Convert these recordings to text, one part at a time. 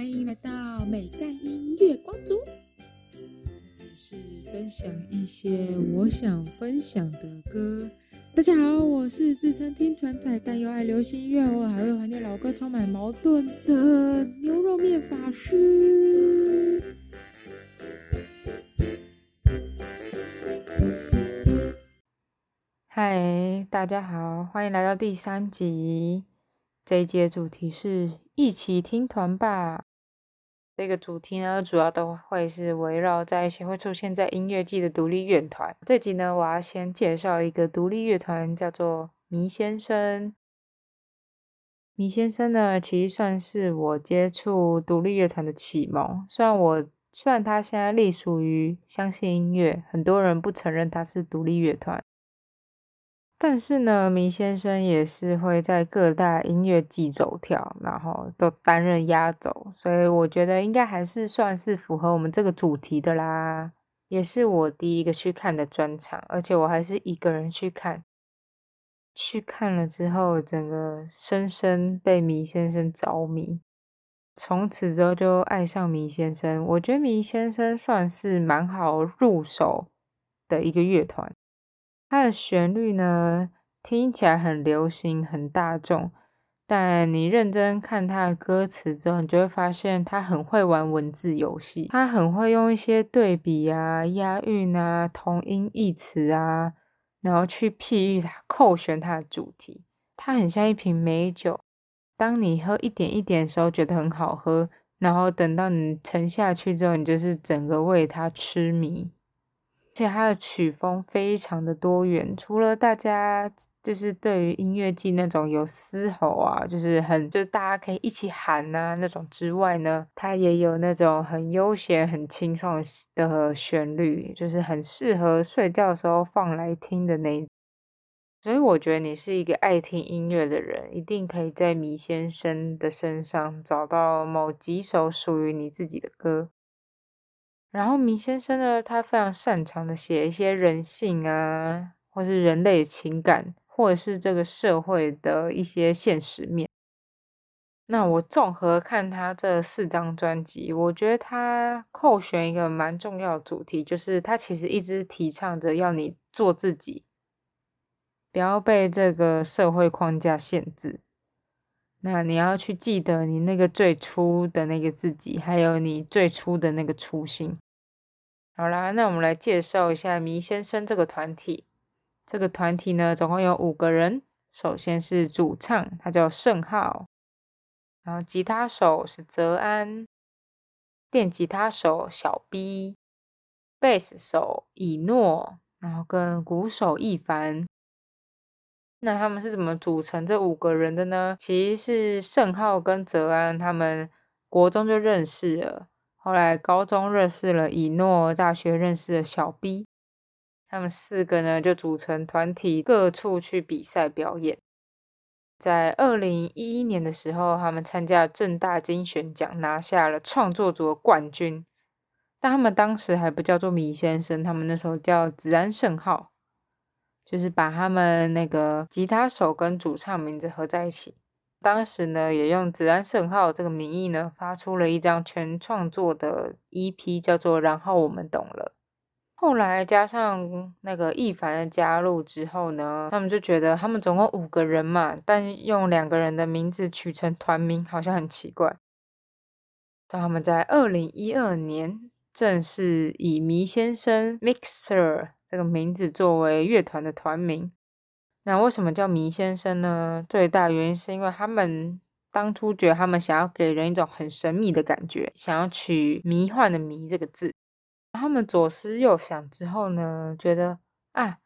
欢迎来到美干音乐光族。这里是分享一些我想分享的歌。大家好，我是自称听传仔，但又爱流行音乐，我还会怀念老歌，充满矛盾的牛肉面法师。嗨，大家好，欢迎来到第三集。这一节主题是一起听团吧。这个主题呢，主要都会是围绕在一些会出现在音乐季的独立乐团。这集呢，我要先介绍一个独立乐团，叫做迷先生。迷先生呢，其实算是我接触独立乐团的启蒙。虽然我虽然他现在隶属于相信音乐，很多人不承认他是独立乐团。但是呢，迷先生也是会在各大音乐季走跳，然后都担任压轴，所以我觉得应该还是算是符合我们这个主题的啦。也是我第一个去看的专场，而且我还是一个人去看。去看了之后，整个深深被迷先生着迷，从此之后就爱上迷先生。我觉得迷先生算是蛮好入手的一个乐团。它的旋律呢，听起来很流行、很大众，但你认真看它的歌词之后，你就会发现它很会玩文字游戏。它很会用一些对比啊、押韵啊、同音异词啊，然后去譬喻它、扣旋它的主题。它很像一瓶美酒，当你喝一点一点的时候，觉得很好喝，然后等到你沉下去之后，你就是整个为它痴迷。而且它的曲风非常的多元，除了大家就是对于音乐季那种有嘶吼啊，就是很就大家可以一起喊呐那种之外呢，它也有那种很悠闲、很轻松的旋律，就是很适合睡觉的时候放来听的那。所以我觉得你是一个爱听音乐的人，一定可以在米先生的身上找到某几首属于你自己的歌。然后，明先生呢，他非常擅长的写一些人性啊，或是人类情感，或者是这个社会的一些现实面。那我综合看他这四张专辑，我觉得他扣选一个蛮重要的主题，就是他其实一直提倡着要你做自己，不要被这个社会框架限制。那你要去记得你那个最初的那个自己，还有你最初的那个初心。好啦，那我们来介绍一下迷先生这个团体。这个团体呢，总共有五个人。首先是主唱，他叫盛浩，然后吉他手是泽安，电吉他手小 B，贝斯手以诺，然后跟鼓手一凡。那他们是怎么组成这五个人的呢？其实是盛浩跟泽安他们国中就认识了，后来高中认识了以诺，大学认识了小 B，他们四个呢就组成团体，各处去比赛表演。在二零一一年的时候，他们参加正大金选奖，拿下了创作组的冠军。但他们当时还不叫做米先生，他们那时候叫子安盛浩。就是把他们那个吉他手跟主唱名字合在一起，当时呢也用子安圣浩这个名义呢发出了一张全创作的 EP，叫做《然后我们懂了》。后来加上那个易凡的加入之后呢，他们就觉得他们总共五个人嘛，但用两个人的名字取成团名好像很奇怪。他们在二零一二年正式以迷先生 Mixer。这个名字作为乐团的团名，那为什么叫迷先生呢？最大原因是因为他们当初觉得他们想要给人一种很神秘的感觉，想要取迷幻的“迷”这个字。他们左思右想之后呢，觉得啊，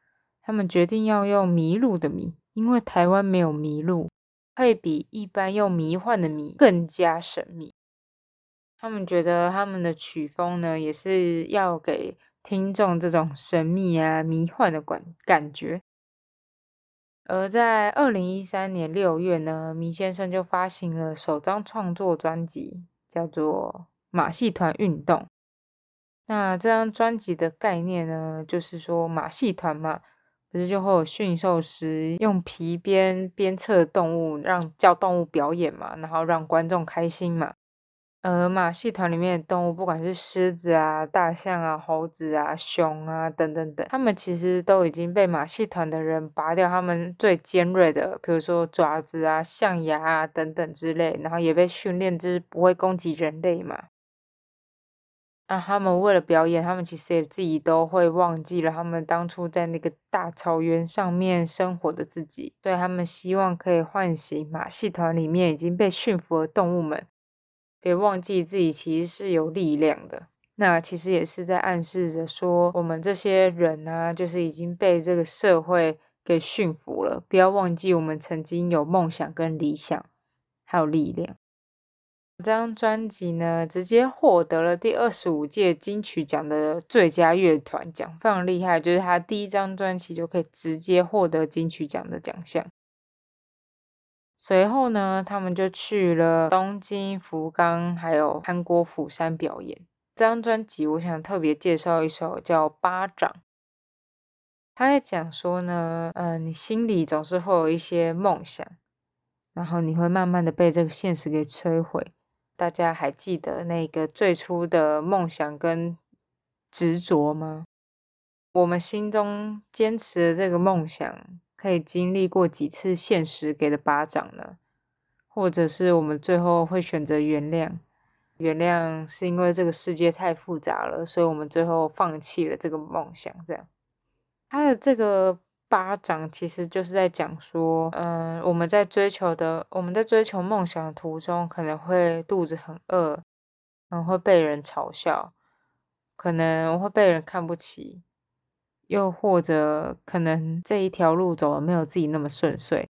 他们决定要用迷路的“迷”，因为台湾没有迷路，会比一般用迷幻的“迷”更加神秘。他们觉得他们的曲风呢，也是要给。听众这种神秘啊、迷幻的感感觉，而在二零一三年六月呢，迷先生就发行了首张创作专辑，叫做《马戏团运动》。那这张专辑的概念呢，就是说马戏团嘛，不是就会有驯兽师用皮鞭鞭策动物，让叫动物表演嘛，然后让观众开心嘛。而马戏团里面的动物，不管是狮子啊、大象啊、猴子啊、熊啊等等等，他们其实都已经被马戏团的人拔掉他们最尖锐的，比如说爪子啊、象牙啊等等之类，然后也被训练就是不会攻击人类嘛。那他们为了表演，他们其实也自己都会忘记了他们当初在那个大草原上面生活的自己，所以他们希望可以唤醒马戏团里面已经被驯服的动物们。别忘记自己其实是有力量的，那其实也是在暗示着说，我们这些人呢，就是已经被这个社会给驯服了。不要忘记，我们曾经有梦想、跟理想，还有力量。这张专辑呢，直接获得了第二十五届金曲奖的最佳乐团奖，非常厉害。就是他第一张专辑就可以直接获得金曲奖的奖项。随后呢，他们就去了东京、福冈，还有韩国釜山表演。这张专辑，我想特别介绍一首叫《巴掌》。他在讲说呢，嗯，你心里总是会有一些梦想，然后你会慢慢的被这个现实给摧毁。大家还记得那个最初的梦想跟执着吗？我们心中坚持的这个梦想。可以经历过几次现实给的巴掌呢？或者是我们最后会选择原谅？原谅是因为这个世界太复杂了，所以我们最后放弃了这个梦想。这样，他的这个巴掌其实就是在讲说，嗯，我们在追求的，我们在追求梦想的途中，可能会肚子很饿，可能会被人嘲笑，可能会被人看不起。又或者可能这一条路走的没有自己那么顺遂。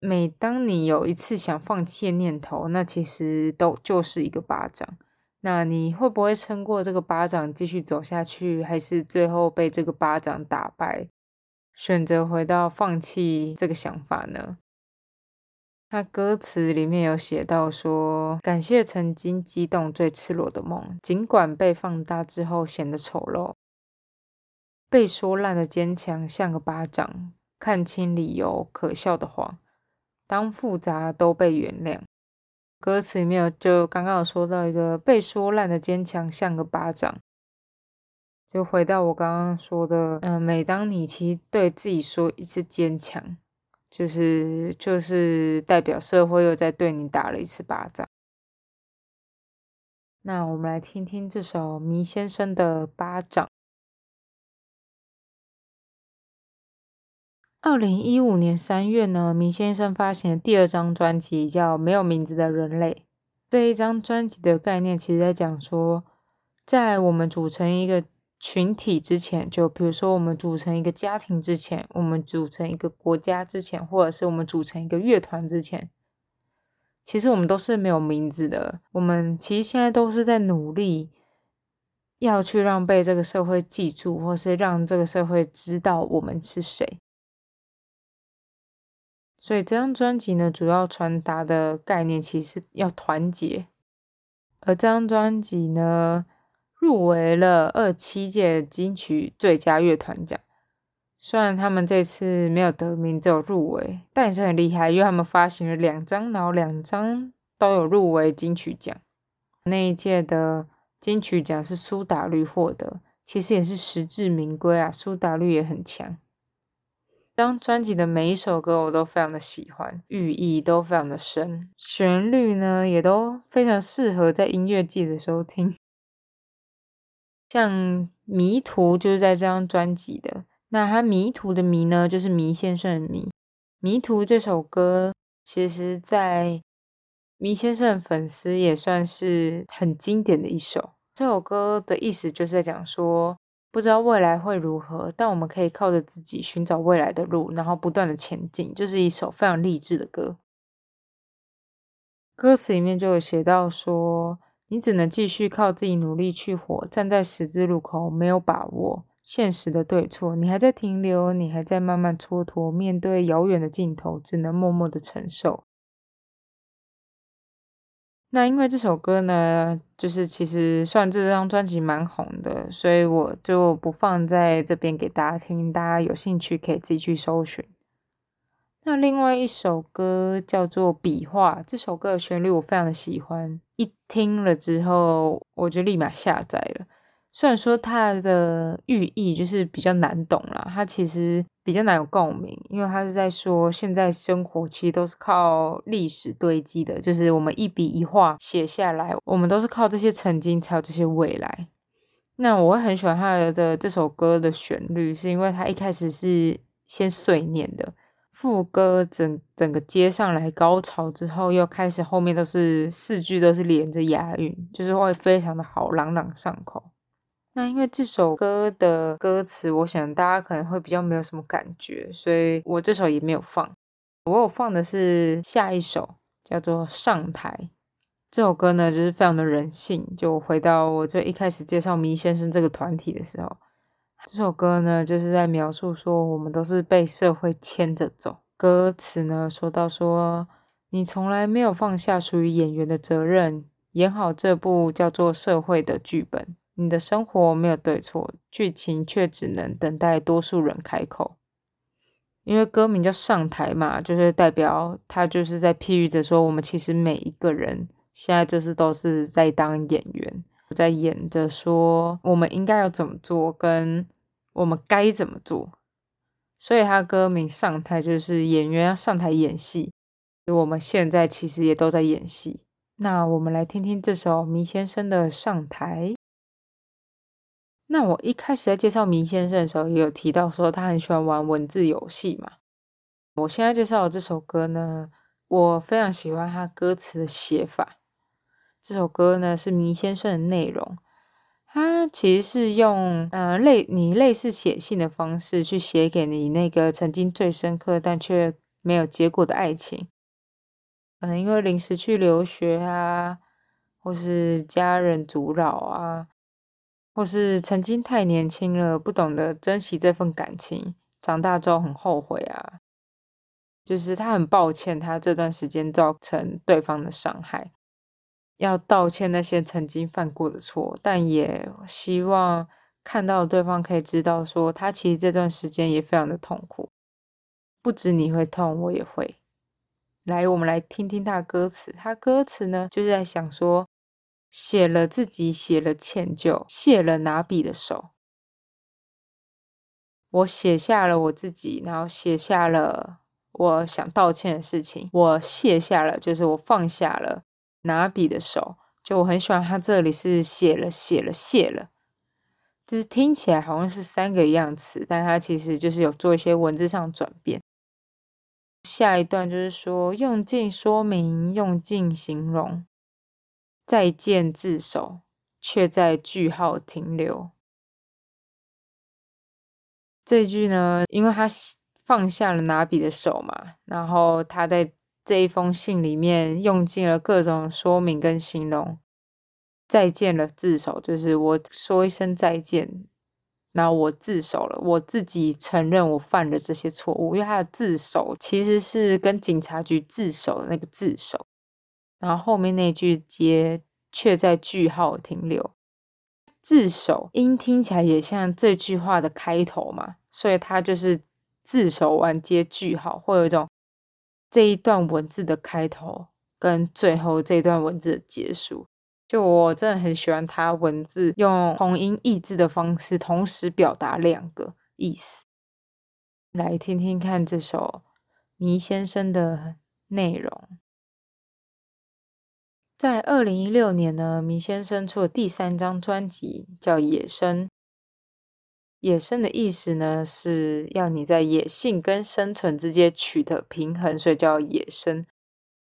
每当你有一次想放弃的念头，那其实都就是一个巴掌。那你会不会撑过这个巴掌继续走下去，还是最后被这个巴掌打败，选择回到放弃这个想法呢？他歌词里面有写到说：“感谢曾经激动最赤裸的梦，尽管被放大之后显得丑陋。”被说烂的坚强像个巴掌，看清理由可笑的谎，当复杂都被原谅。歌词里面有就刚刚有说到一个被说烂的坚强像个巴掌，就回到我刚刚说的，嗯，每当你其实对自己说一次坚强，就是就是代表社会又在对你打了一次巴掌。那我们来听听这首迷先生的巴掌。二零一五年三月呢，明先生发行的第二张专辑叫《没有名字的人类》。这一张专辑的概念，其实在讲说，在我们组成一个群体之前，就比如说我们组成一个家庭之前，我们组成一个国家之前，或者是我们组成一个乐团之前，其实我们都是没有名字的。我们其实现在都是在努力，要去让被这个社会记住，或是让这个社会知道我们是谁。所以这张专辑呢，主要传达的概念其实要团结。而这张专辑呢，入围了二七届金曲最佳乐团奖。虽然他们这次没有得名，只有入围，但也是很厉害，因为他们发行了两张，然后两张都有入围金曲奖。那一届的金曲奖是苏打绿获得，其实也是实至名归啊，苏打绿也很强。张专辑的每一首歌我都非常的喜欢，寓意都非常的深，旋律呢也都非常适合在音乐季的时候听。像《迷途》就是在这张专辑的，那他《迷途》的迷呢就是迷先生的迷，《迷途》这首歌其实，在迷先生粉丝也算是很经典的一首。这首歌的意思就是在讲说。不知道未来会如何，但我们可以靠着自己寻找未来的路，然后不断的前进，就是一首非常励志的歌。歌词里面就有写到说：“你只能继续靠自己努力去活，站在十字路口，没有把握现实的对错，你还在停留，你还在慢慢蹉跎，面对遥远的尽头，只能默默的承受。”那因为这首歌呢，就是其实算这张专辑蛮红的，所以我就不放在这边给大家听，大家有兴趣可以自己去搜寻。那另外一首歌叫做《笔画》，这首歌的旋律我非常的喜欢，一听了之后我就立马下载了。虽然说它的寓意就是比较难懂啦，它其实比较难有共鸣，因为它是在说现在生活其实都是靠历史堆积的，就是我们一笔一画写下来，我们都是靠这些曾经才有这些未来。那我会很喜欢他的这首歌的旋律，是因为他一开始是先碎念的，副歌整整个接上来高潮之后，又开始后面都是四句都是连着押韵，就是会非常的好，朗朗上口。那因为这首歌的歌词，我想大家可能会比较没有什么感觉，所以我这首也没有放。我有放的是下一首，叫做《上台》。这首歌呢，就是非常的人性。就回到我最一开始介绍迷先生这个团体的时候，这首歌呢，就是在描述说我们都是被社会牵着走。歌词呢，说到说你从来没有放下属于演员的责任，演好这部叫做社会的剧本。你的生活没有对错，剧情却只能等待多数人开口。因为歌名叫上台嘛，就是代表他就是在譬喻着说，我们其实每一个人现在就是都是在当演员，在演着说我们应该要怎么做，跟我们该怎么做。所以他歌名上台就是演员要上台演戏，我们现在其实也都在演戏。那我们来听听这首迷先生的上台。那我一开始在介绍明先生的时候，也有提到说他很喜欢玩文字游戏嘛。我现在介绍的这首歌呢，我非常喜欢他歌词的写法。这首歌呢是明先生的内容，他其实是用呃类你类似写信的方式去写给你那个曾经最深刻但却没有结果的爱情，可能因为临时去留学啊，或是家人阻扰啊。或是曾经太年轻了，不懂得珍惜这份感情，长大之后很后悔啊。就是他很抱歉，他这段时间造成对方的伤害，要道歉那些曾经犯过的错，但也希望看到对方可以知道，说他其实这段时间也非常的痛苦，不止你会痛，我也会。来，我们来听听他的歌词，他歌词呢就是在想说。写了自己，写了歉疚，卸了拿笔的手。我写下了我自己，然后写下了我想道歉的事情。我卸下了，就是我放下了拿笔的手。就我很喜欢他这里是写了，写了，卸了，就是听起来好像是三个一样词，但他其实就是有做一些文字上转变。下一段就是说，用尽说明，用尽形容。再见，自首，却在句号停留。这句呢，因为他放下了拿笔的手嘛，然后他在这一封信里面用尽了各种说明跟形容。再见了，自首，就是我说一声再见，然后我自首了，我自己承认我犯了这些错误。因为他的自首其实是跟警察局自首的那个自首。然后后面那句接却在句号停留，自首音听起来也像这句话的开头嘛，所以它就是自首完接句号，会有一种这一段文字的开头跟最后这段文字的结束。就我真的很喜欢它文字用同音异字的方式同时表达两个意思。来听听看这首迷先生的内容。在二零一六年呢，米先生出了第三张专辑，叫《野生》。野生的意思呢，是要你在野性跟生存之间取得平衡，所以叫野生。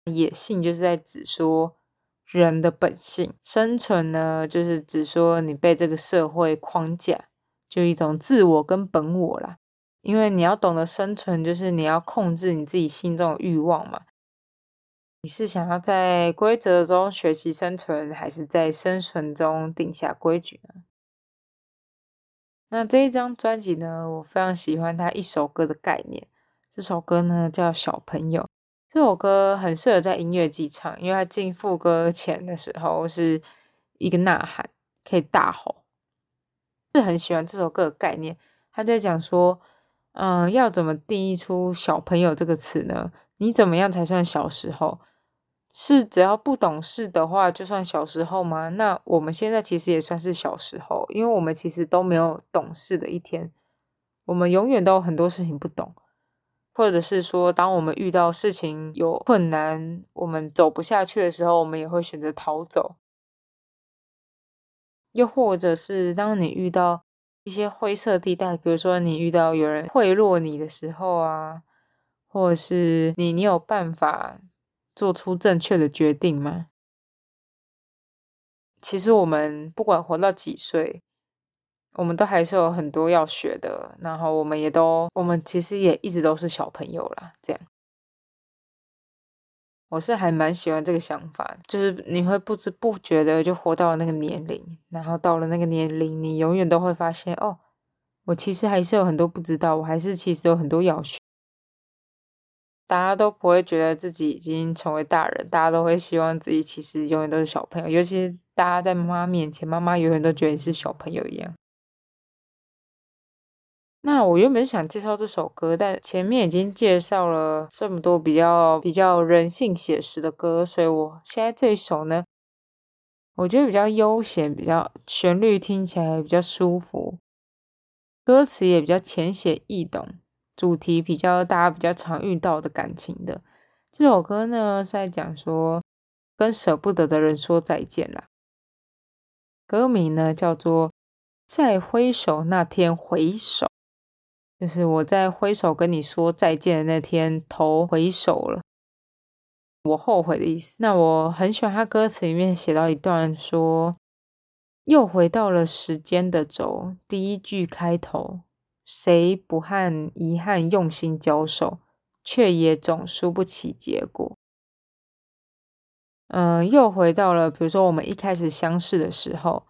野性就是在指说人的本性，生存呢，就是指说你被这个社会框架，就一种自我跟本我啦。因为你要懂得生存，就是你要控制你自己心中的欲望嘛。你是想要在规则中学习生存，还是在生存中定下规矩呢？那这一张专辑呢，我非常喜欢它一首歌的概念。这首歌呢叫《小朋友》，这首歌很适合在音乐季唱，因为它进副歌前的时候是一个呐喊，可以大吼。是很喜欢这首歌的概念，他在讲说，嗯，要怎么定义出小朋友这个词呢？你怎么样才算小时候？是只要不懂事的话就算小时候吗？那我们现在其实也算是小时候，因为我们其实都没有懂事的一天，我们永远都有很多事情不懂，或者是说，当我们遇到事情有困难，我们走不下去的时候，我们也会选择逃走。又或者是当你遇到一些灰色地带，比如说你遇到有人贿赂你的时候啊，或者是你你有办法。做出正确的决定吗？其实我们不管活到几岁，我们都还是有很多要学的。然后我们也都，我们其实也一直都是小朋友啦。这样，我是还蛮喜欢这个想法，就是你会不知不觉的就活到了那个年龄，然后到了那个年龄，你永远都会发现，哦，我其实还是有很多不知道，我还是其实有很多要学。大家都不会觉得自己已经成为大人，大家都会希望自己其实永远都是小朋友。尤其大家在妈妈面前，妈妈永远都觉得你是小朋友一样。那我原本想介绍这首歌，但前面已经介绍了这么多比较比较人性写实的歌，所以我现在这一首呢，我觉得比较悠闲，比较旋律听起来比较舒服，歌词也比较浅显易懂。主题比较大家比较常遇到的感情的这首歌呢，是在讲说跟舍不得的人说再见啦。歌名呢叫做《在挥手那天回首》，就是我在挥手跟你说再见的那天，头回首了，我后悔的意思。那我很喜欢他歌词里面写到一段说，又回到了时间的轴，第一句开头。谁不和遗憾用心交手，却也总输不起结果。嗯，又回到了，比如说我们一开始相识的时候，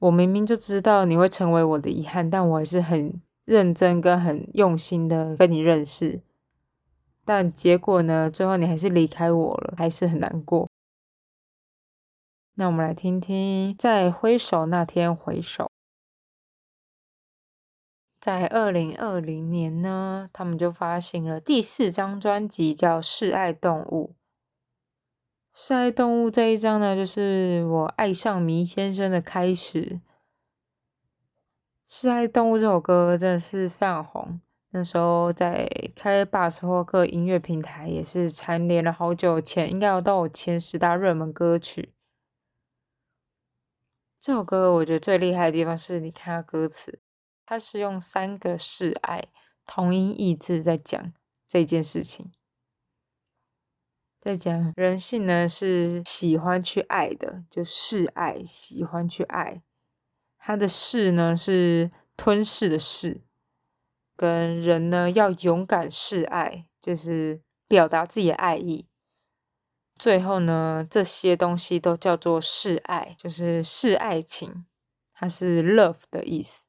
我明明就知道你会成为我的遗憾，但我还是很认真跟很用心的跟你认识。但结果呢？最后你还是离开我了，还是很难过。那我们来听听，在挥手那天回首。在二零二零年呢，他们就发行了第四张专辑，叫《示爱动物》。《示爱动物》这一张呢，就是我爱上迷先生的开始。《示爱动物》这首歌真的是非常红，那时候在开巴斯霍克音乐平台也是蝉联了好久前，应该要到我前十大热门歌曲。这首歌我觉得最厉害的地方是你看它歌词。他是用三个示爱同音异字在讲这件事情，在讲人性呢是喜欢去爱的，就示爱，喜欢去爱。他的示呢是吞噬的噬，跟人呢要勇敢示爱，就是表达自己的爱意。最后呢，这些东西都叫做示爱，就是示爱情，它是 love 的意思。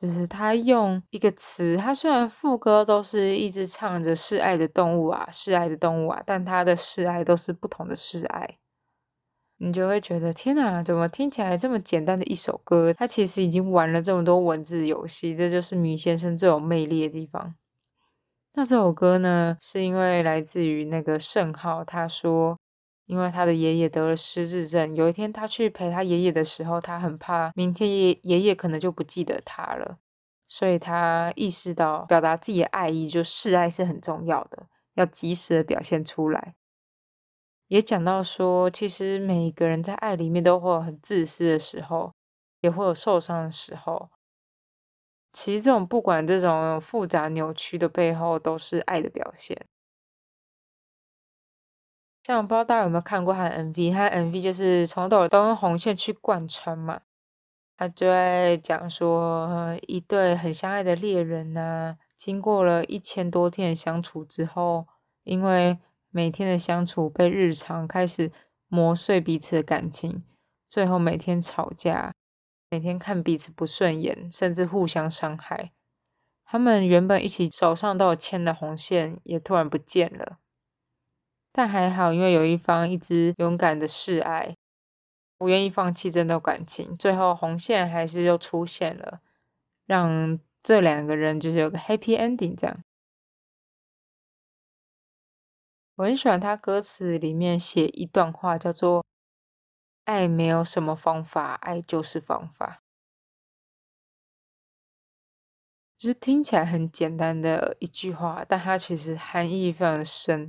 就是他用一个词，他虽然副歌都是一直唱着示爱的动物啊，示爱的动物啊，但他的示爱都是不同的示爱，你就会觉得天哪，怎么听起来这么简单的一首歌，他其实已经玩了这么多文字游戏，这就是米先生最有魅力的地方。那这首歌呢，是因为来自于那个盛浩，他说。因为他的爷爷得了失智症，有一天他去陪他爷爷的时候，他很怕明天爷爷爷可能就不记得他了，所以他意识到表达自己的爱意，就示爱是很重要的，要及时的表现出来。也讲到说，其实每一个人在爱里面都会有很自私的时候，也会有受伤的时候。其实这种不管这种复杂扭曲的背后，都是爱的表现。像不知道大家有没有看过他的 MV，他的 MV 就是从头都用红线去贯穿嘛。他就在讲说，一对很相爱的恋人呢，经过了一千多天的相处之后，因为每天的相处被日常开始磨碎彼此的感情，最后每天吵架，每天看彼此不顺眼，甚至互相伤害。他们原本一起手上都有牵的红线，也突然不见了。但还好，因为有一方一直勇敢的示爱，不愿意放弃这段感情，最后红线还是又出现了，让这两个人就是有个 happy ending 这样。我很喜欢他歌词里面写一段话，叫做“爱没有什么方法，爱就是方法”，就是听起来很简单的一句话，但它其实含义非常的深。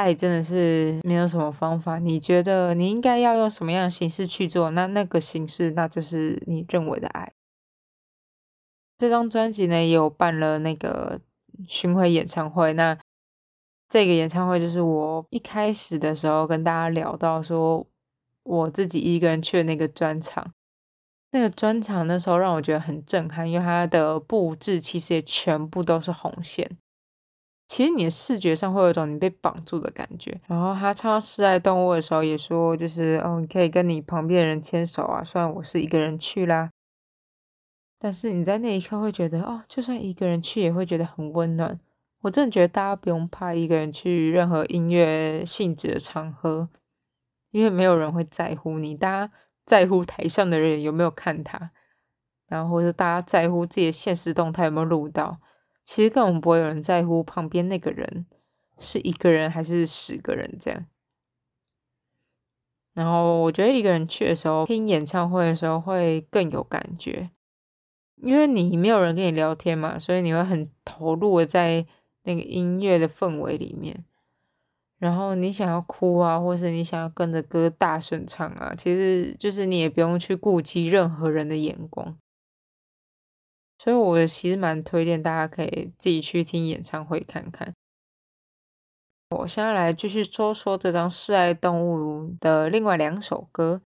爱真的是没有什么方法，你觉得你应该要用什么样的形式去做，那那个形式那就是你认为的爱。这张专辑呢也有办了那个巡回演唱会，那。这个演唱会就是我一开始的时候跟大家聊到说，我自己一个人去的那个专场。那个专场那时候让我觉得很震撼，因为它的布置其实也全部都是红线。其实你的视觉上会有一种你被绑住的感觉。然后他唱《示爱动物》的时候也说，就是哦，你可以跟你旁边的人牵手啊。虽然我是一个人去啦，但是你在那一刻会觉得，哦，就算一个人去也会觉得很温暖。我真的觉得大家不用怕一个人去任何音乐性质的场合，因为没有人会在乎你。大家在乎台上的人有没有看他，然后或者大家在乎自己的现实动态有没有录到。其实根本不会有人在乎旁边那个人是一个人还是十个人这样。然后我觉得一个人去的时候，听演唱会的时候会更有感觉，因为你没有人跟你聊天嘛，所以你会很投入的在。那个音乐的氛围里面，然后你想要哭啊，或是你想要跟着歌大声唱啊，其实就是你也不用去顾及任何人的眼光。所以，我其实蛮推荐大家可以自己去听演唱会看看。我现在来继续说说这张《示爱动物》的另外两首歌。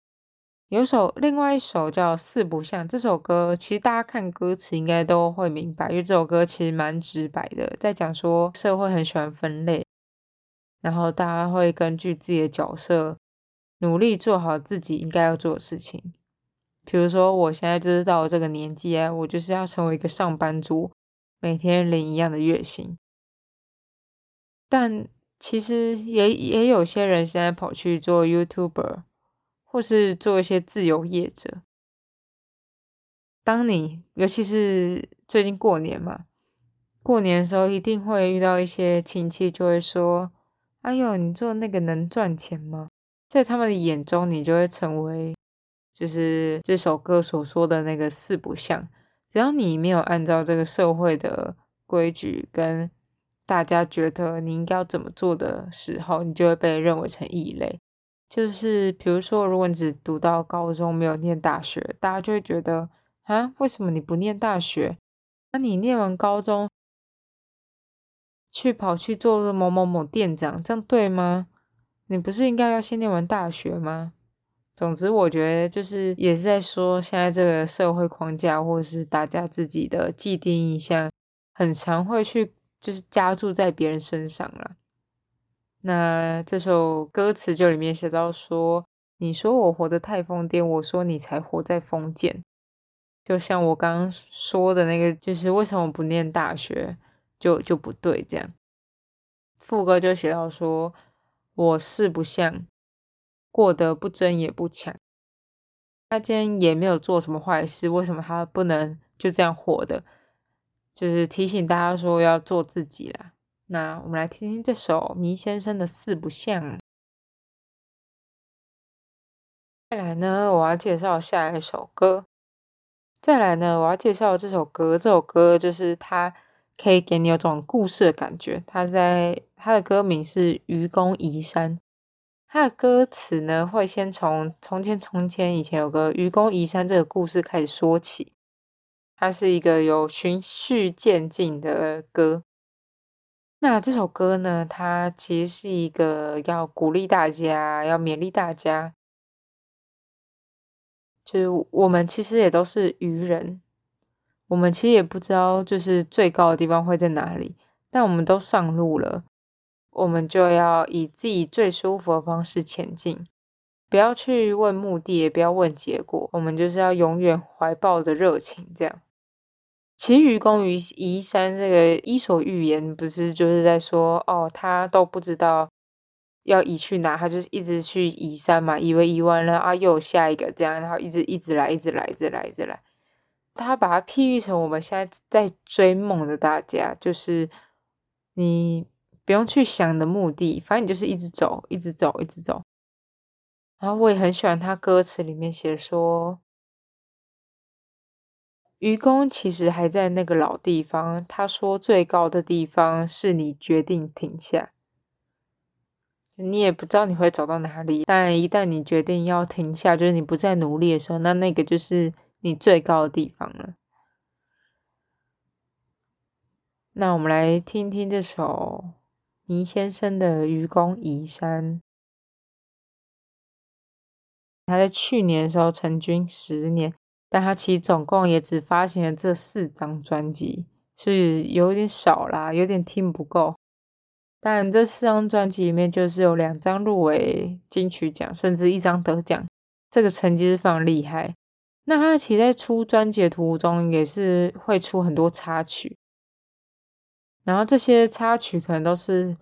有首，另外一首叫《四不像》。这首歌其实大家看歌词应该都会明白，因为这首歌其实蛮直白的，在讲说社会很喜欢分类，然后大家会根据自己的角色努力做好自己应该要做的事情。比如说，我现在就是到了这个年纪啊，我就是要成为一个上班族，每天领一样的月薪。但其实也也有些人现在跑去做 YouTuber。或是做一些自由业者。当你尤其是最近过年嘛，过年的时候一定会遇到一些亲戚，就会说：“哎呦，你做那个能赚钱吗？”在他们的眼中，你就会成为就是这首歌所说的那个四不像。只要你没有按照这个社会的规矩跟大家觉得你应该要怎么做的时候，你就会被认为成异类。就是比如说，如果你只读到高中，没有念大学，大家就会觉得啊，为什么你不念大学？那你念完高中，去跑去做某某某店长，这样对吗？你不是应该要先念完大学吗？总之，我觉得就是也是在说，现在这个社会框架，或者是大家自己的既定印象，很常会去就是加注在别人身上了。那这首歌词就里面写到说：“你说我活得太疯癫，我说你才活在封建。”就像我刚刚说的那个，就是为什么不念大学就就不对这样。副歌就写到说：“我四不像，过得不争也不抢。他今天也没有做什么坏事，为什么他不能就这样活的？就是提醒大家说要做自己啦。”那我们来听听这首迷先生的四不像。再来呢，我要介绍下一首歌。再来呢，我要介绍这首歌。这首歌就是它可以给你有种故事的感觉。它在它的歌名是《愚公移山》。它的歌词呢，会先从从前从前以前有个愚公移山这个故事开始说起。它是一个有循序渐进的歌。那这首歌呢？它其实是一个要鼓励大家，要勉励大家。就是我们其实也都是愚人，我们其实也不知道就是最高的地方会在哪里，但我们都上路了，我们就要以自己最舒服的方式前进，不要去问目的，也不要问结果，我们就是要永远怀抱着热情，这样。其实愚公移移山这个伊索寓言不是就是在说哦，他都不知道要移去哪，他就一直去移山嘛，以为移完了啊，又有下一个这样，然后一直一直来，一直来，一直来，一直来。他把它譬喻成我们现在在追梦的大家，就是你不用去想的目的，反正你就是一直走，一直走，一直走。然后我也很喜欢他歌词里面写说，愚公其实还在那个老地方。他说最高的地方是你决定停下，你也不知道你会走到哪里，但一旦你决定要停下，就是你不再努力的时候，那那个就是你最高的地方了。那我们来听听这首倪先生的《愚公移山》。他在去年的时候成军十年，但他其实总共也只发行了这四张专辑，是有点少啦，有点听不够。但这四张专辑里面，就是有两张入围金曲奖，甚至一张得奖，这个成绩是非常厉害。那他其实在出专辑的途中，也是会出很多插曲，然后这些插曲可能都是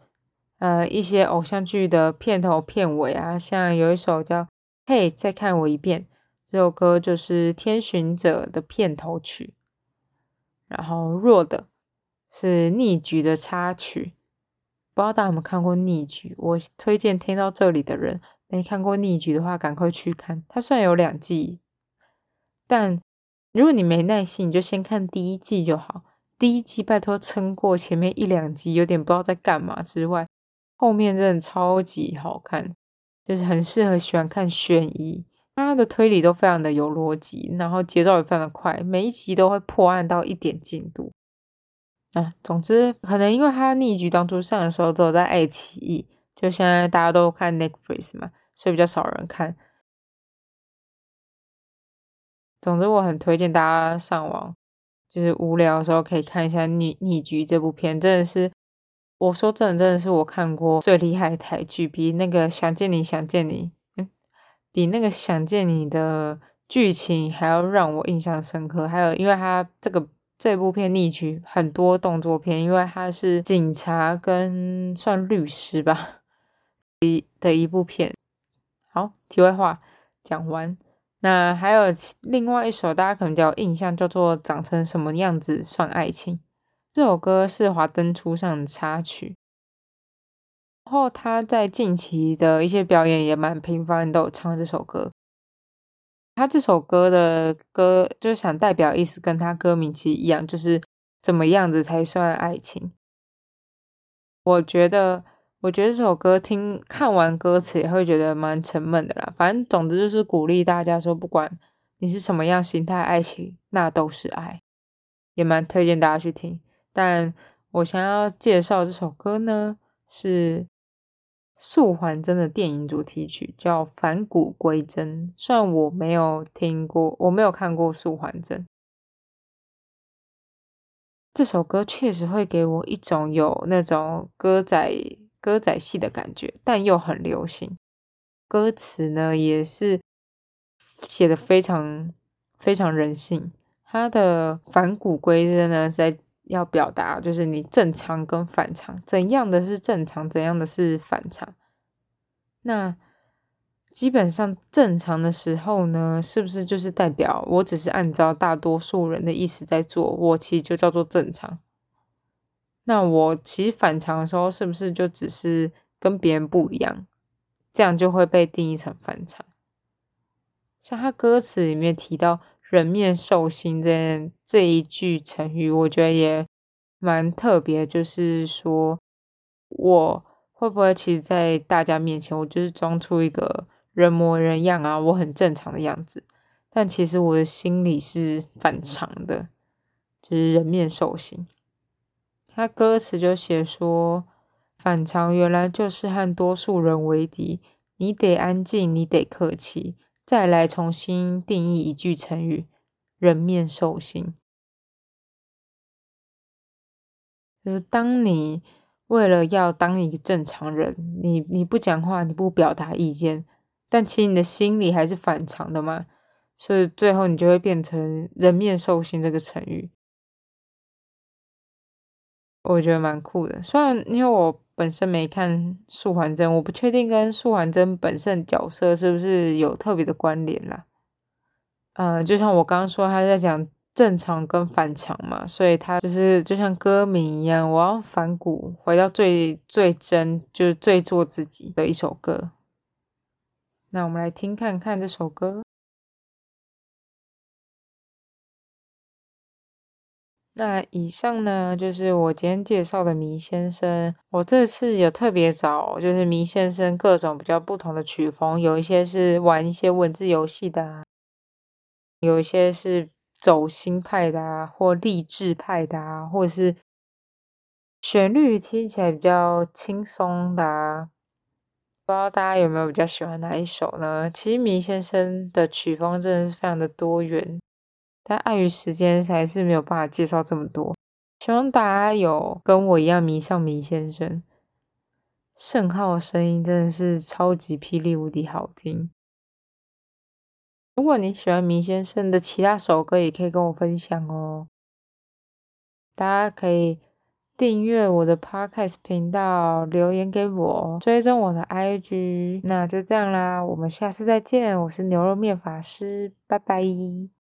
呃一些偶像剧的片头片尾啊，像有一首叫。嘿，再看我一遍。这首歌就是《天巡者》的片头曲，然后弱的是逆局的插曲。不知道大家有没有看过逆局？我推荐听到这里的人没看过逆局的话，赶快去看。它虽然有两季，但如果你没耐心，你就先看第一季就好。第一季拜托撑过前面一两集，有点不知道在干嘛之外，后面真的超级好看。就是很适合喜欢看悬疑，它的推理都非常的有逻辑，然后节奏也非常的快，每一集都会破案到一点进度。啊，总之可能因为它逆局当初上的时候都有在爱奇艺，就现在大家都看 Netflix 嘛，所以比较少人看。总之我很推荐大家上网，就是无聊的时候可以看一下逆逆局这部片，真的是。我说真的，真的是我看过最厉害的台剧，比那个《想见你想见你》嗯，比那个《想见你》的剧情还要让我印象深刻。还有，因为它这个这部片逆局很多动作片，因为它是警察跟算律师吧 一的一部片。好，题外话讲完。那还有另外一首大家可能比较印象，叫做《长成什么样子算爱情》。这首歌是《华灯初上》的插曲，然后他在近期的一些表演也蛮频繁，都有唱这首歌。他这首歌的歌就是想代表意思，跟他歌名其实一样，就是怎么样子才算爱情。我觉得，我觉得这首歌听看完歌词也会觉得蛮沉闷的啦。反正总之就是鼓励大家说，不管你是什么样形态爱情，那都是爱，也蛮推荐大家去听。但我想要介绍这首歌呢，是素还真的电影主题曲，叫《返璞归真》。虽然我没有听过，我没有看过素还真，这首歌确实会给我一种有那种歌仔歌仔戏的感觉，但又很流行。歌词呢，也是写的非常非常人性。它的《返古归真》呢，在要表达就是你正常跟反常，怎样的是正常，怎样的是反常？那基本上正常的时候呢，是不是就是代表我只是按照大多数人的意思在做，我其实就叫做正常？那我其实反常的时候，是不是就只是跟别人不一样，这样就会被定义成反常？像他歌词里面提到。人面兽心这这一句成语，我觉得也蛮特别。就是说，我会不会其实，在大家面前，我就是装出一个人模人样啊，我很正常的样子，但其实我的心里是反常的，就是人面兽心。他歌词就写说，反常原来就是和多数人为敌，你得安静，你得客气。再来重新定义一句成语“人面兽心”，就是当你为了要当一个正常人，你你不讲话，你不表达意见，但其实你的心里还是反常的嘛，所以最后你就会变成“人面兽心”这个成语。我觉得蛮酷的，虽然因为我。本身没看素还真，我不确定跟素还真本身角色是不是有特别的关联啦。嗯，就像我刚刚说，他在讲正常跟反常嘛，所以他就是就像歌名一样，我要反骨，回到最最真，就是最做自己的一首歌。那我们来听看看这首歌。那以上呢，就是我今天介绍的迷先生。我这次有特别找，就是迷先生各种比较不同的曲风，有一些是玩一些文字游戏的，有一些是走心派的啊，或励志派的啊，或者是旋律听起来比较轻松的啊。不知道大家有没有比较喜欢哪一首呢？其实迷先生的曲风真的是非常的多元。但碍于时间，还是没有办法介绍这么多。希望大家有跟我一样迷上迷先生。盛浩的声音真的是超级霹雳无敌好听。如果你喜欢迷先生的其他首歌，也可以跟我分享哦。大家可以订阅我的 Podcast 频道，留言给我，追踪我的 IG。那就这样啦，我们下次再见。我是牛肉面法师，拜拜。